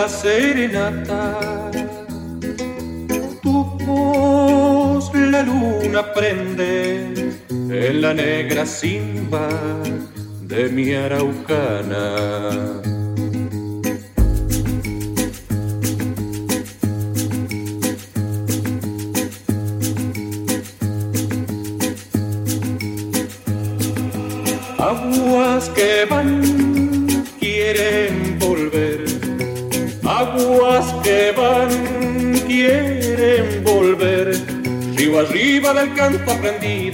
La serenata. Tu voz la luna prende en la negra simba de mi araucana. tanto aprendi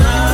emocional.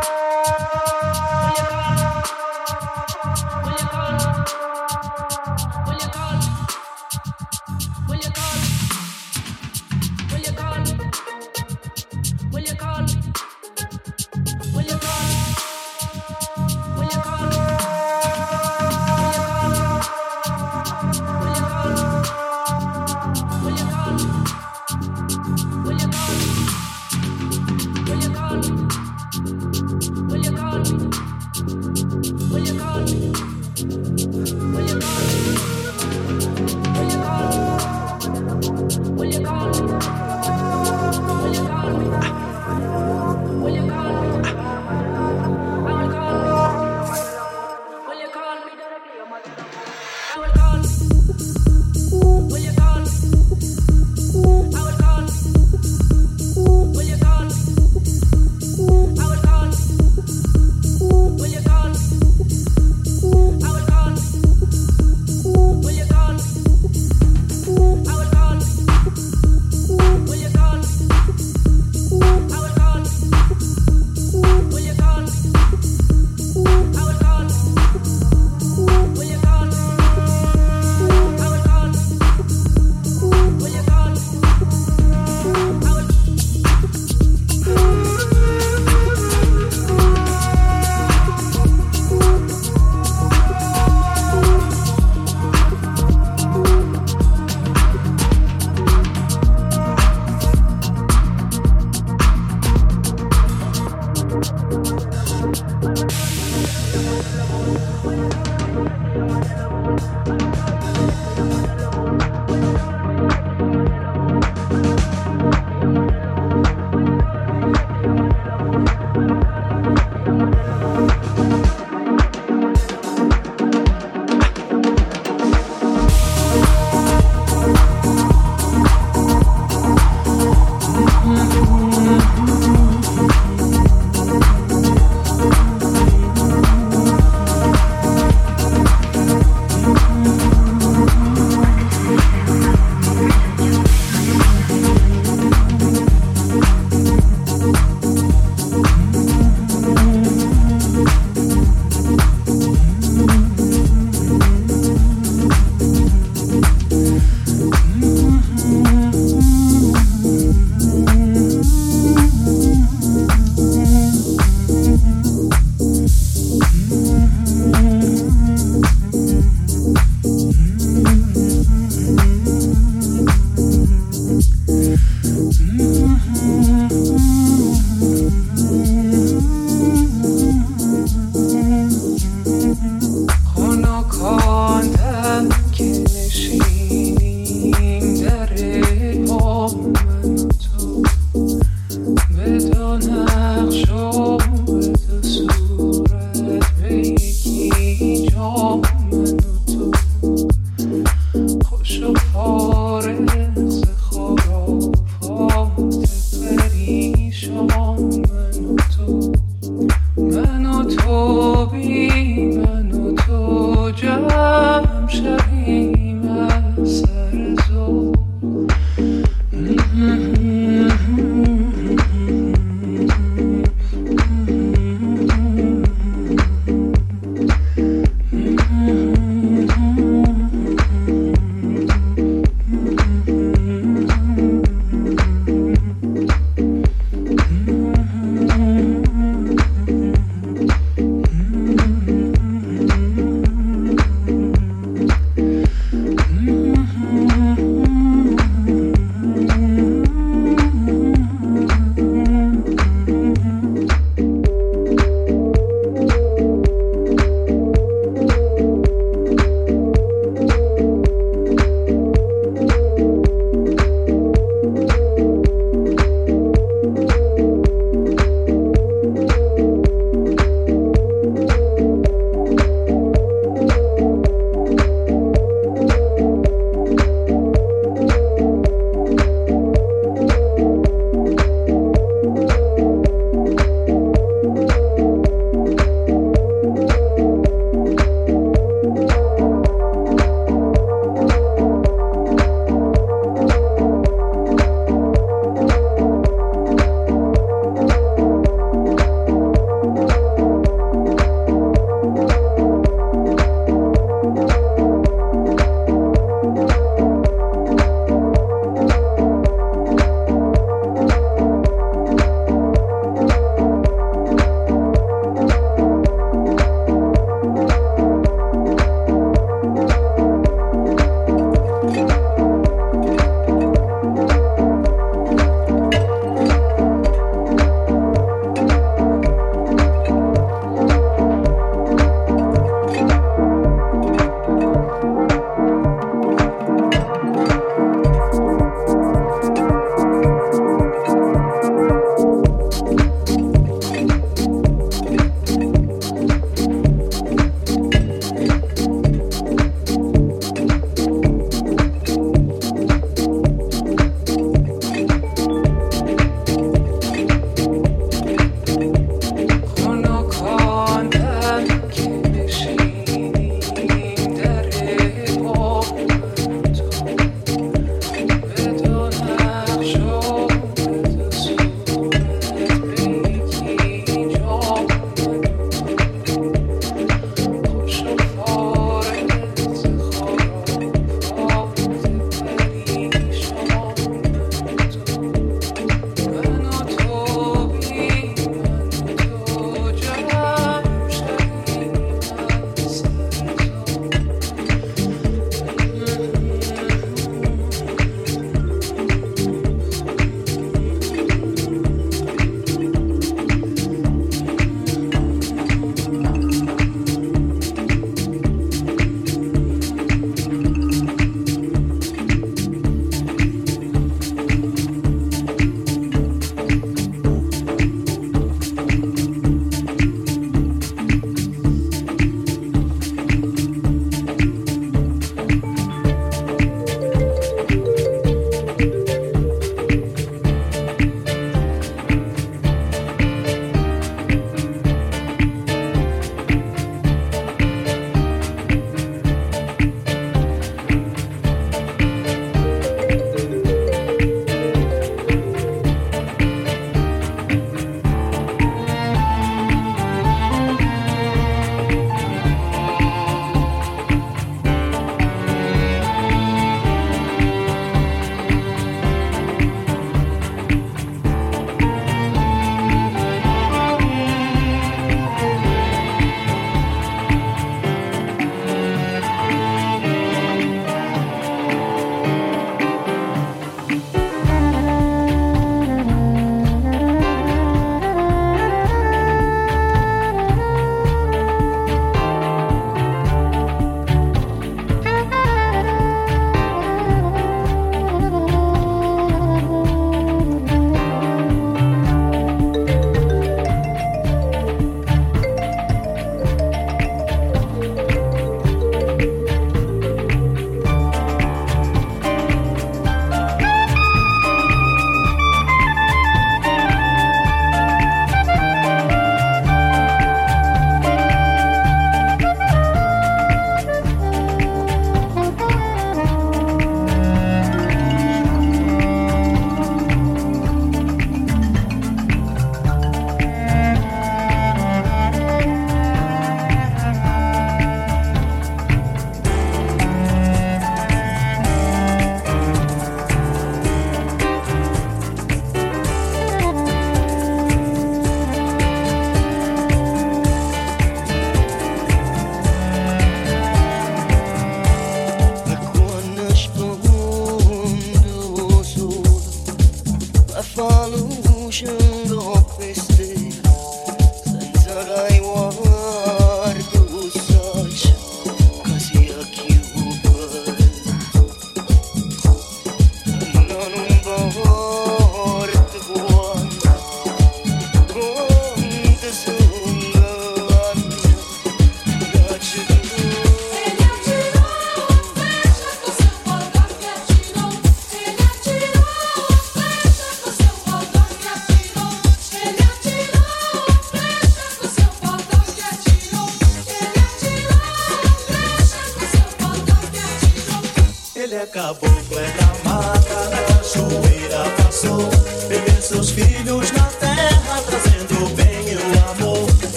Bye.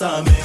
pensamento.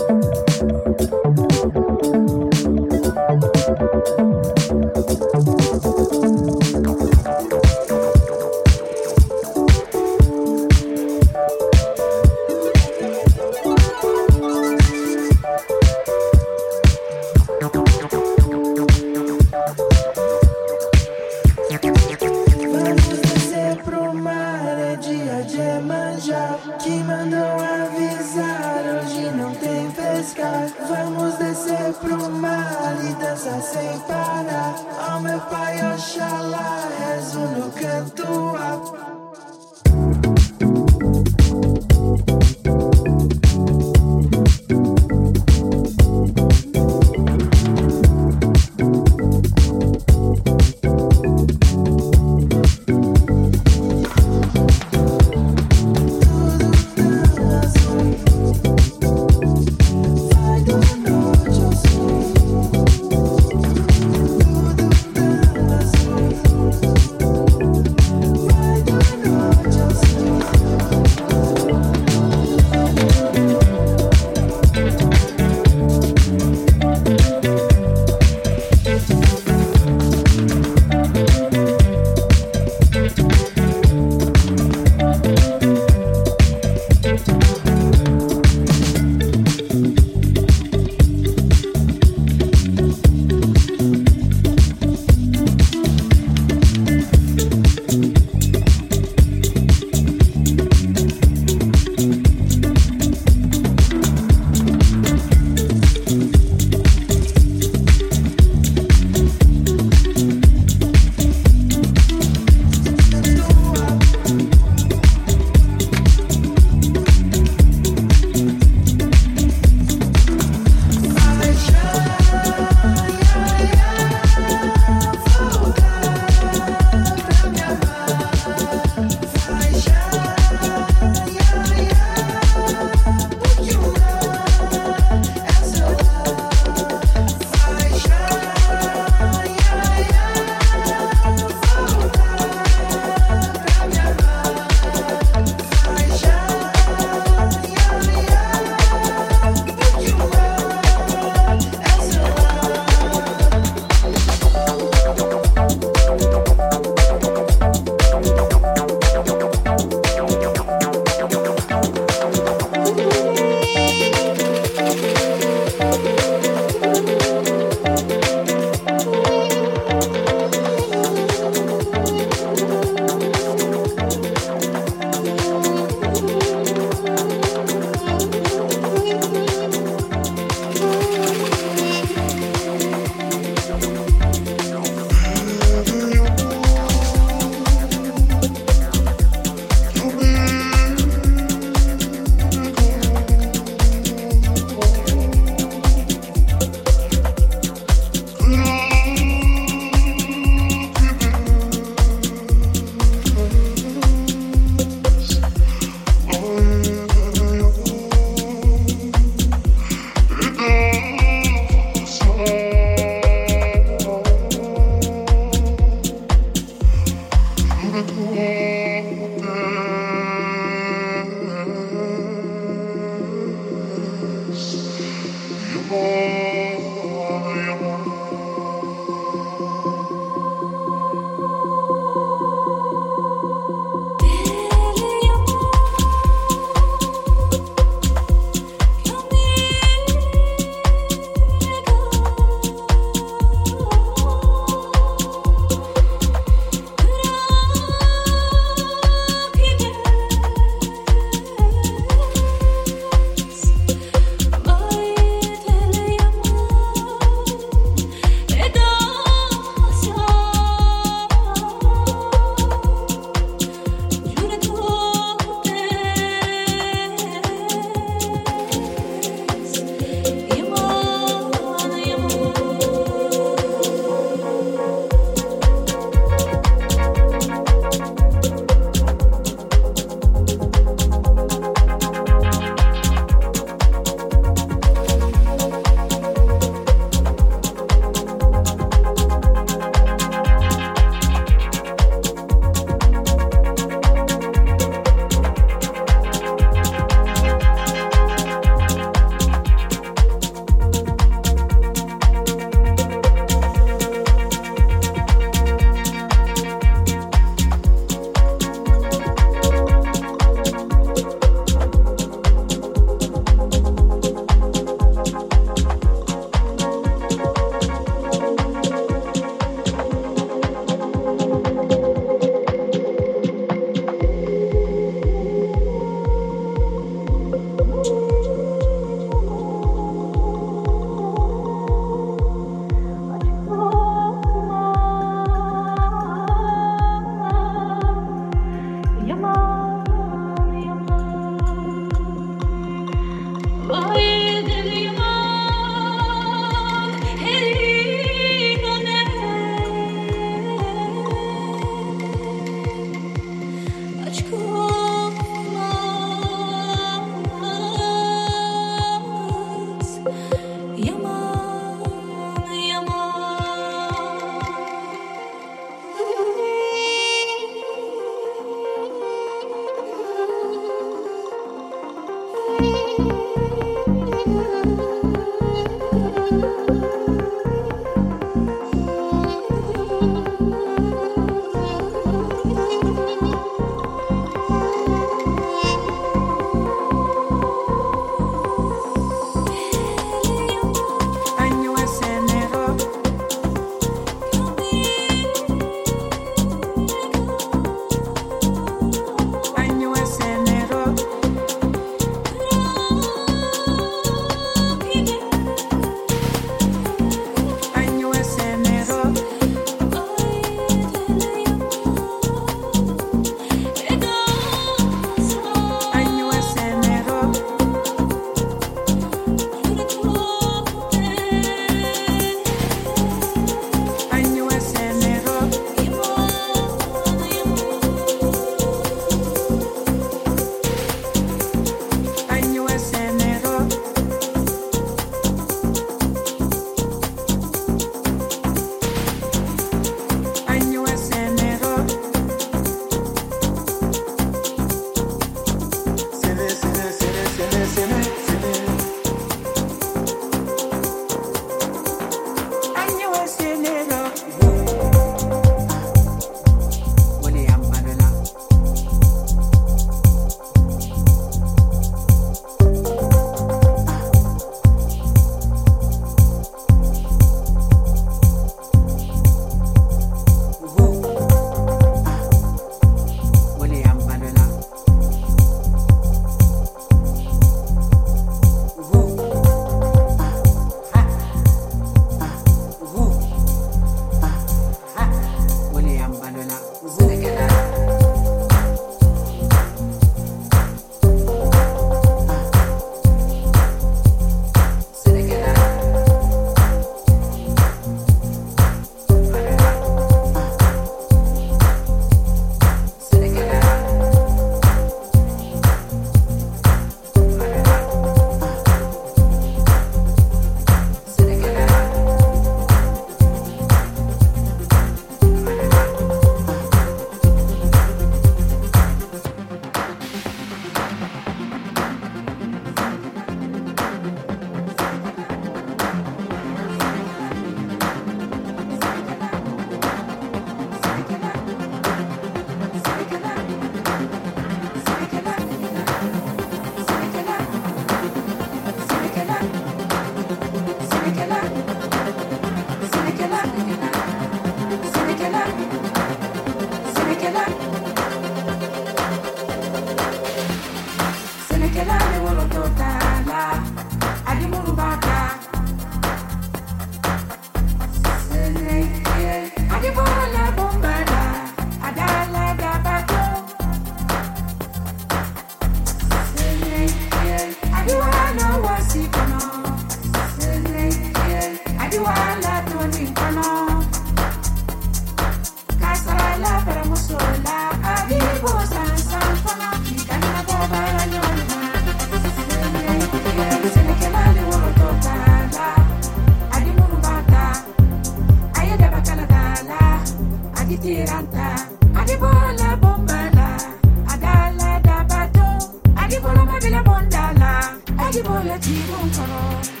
Adibole ti bon koro.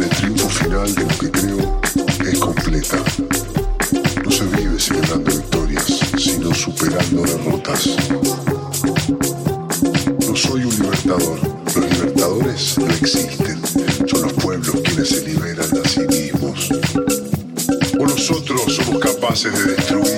el triunfo final de lo que creo es completa. No se vive celebrando victorias, sino superando derrotas. No soy un libertador, los libertadores no existen, son los pueblos quienes se liberan a sí mismos. O nosotros somos capaces de destruir